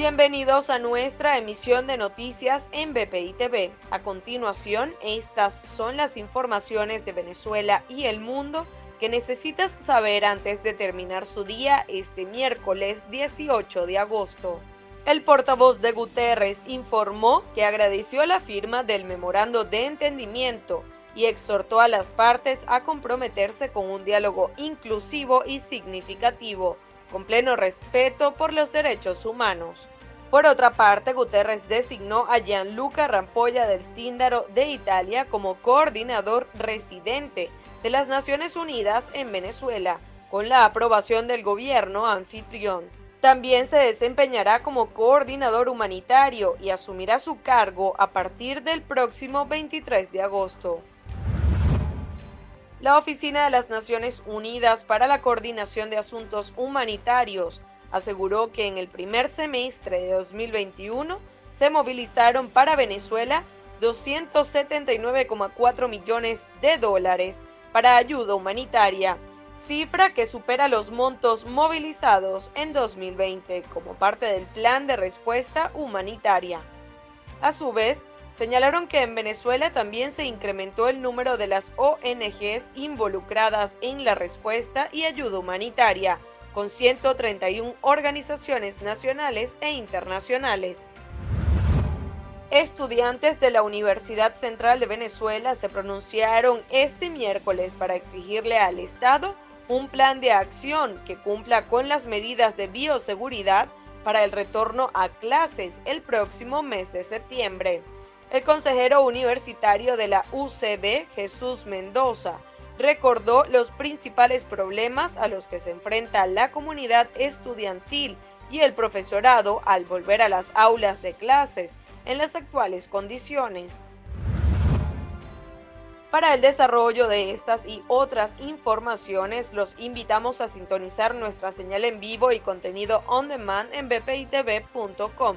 Bienvenidos a nuestra emisión de noticias en BPI TV. A continuación, estas son las informaciones de Venezuela y el mundo que necesitas saber antes de terminar su día este miércoles 18 de agosto. El portavoz de Guterres informó que agradeció la firma del memorando de entendimiento y exhortó a las partes a comprometerse con un diálogo inclusivo y significativo con pleno respeto por los derechos humanos. Por otra parte, Guterres designó a Gianluca Rampolla del Tíndaro de Italia como coordinador residente de las Naciones Unidas en Venezuela, con la aprobación del gobierno anfitrión. También se desempeñará como coordinador humanitario y asumirá su cargo a partir del próximo 23 de agosto. La Oficina de las Naciones Unidas para la Coordinación de Asuntos Humanitarios aseguró que en el primer semestre de 2021 se movilizaron para Venezuela 279,4 millones de dólares para ayuda humanitaria, cifra que supera los montos movilizados en 2020 como parte del plan de respuesta humanitaria. A su vez, Señalaron que en Venezuela también se incrementó el número de las ONGs involucradas en la respuesta y ayuda humanitaria, con 131 organizaciones nacionales e internacionales. Estudiantes de la Universidad Central de Venezuela se pronunciaron este miércoles para exigirle al Estado un plan de acción que cumpla con las medidas de bioseguridad para el retorno a clases el próximo mes de septiembre. El consejero universitario de la UCB, Jesús Mendoza, recordó los principales problemas a los que se enfrenta la comunidad estudiantil y el profesorado al volver a las aulas de clases en las actuales condiciones. Para el desarrollo de estas y otras informaciones, los invitamos a sintonizar nuestra señal en vivo y contenido on demand en bpitv.com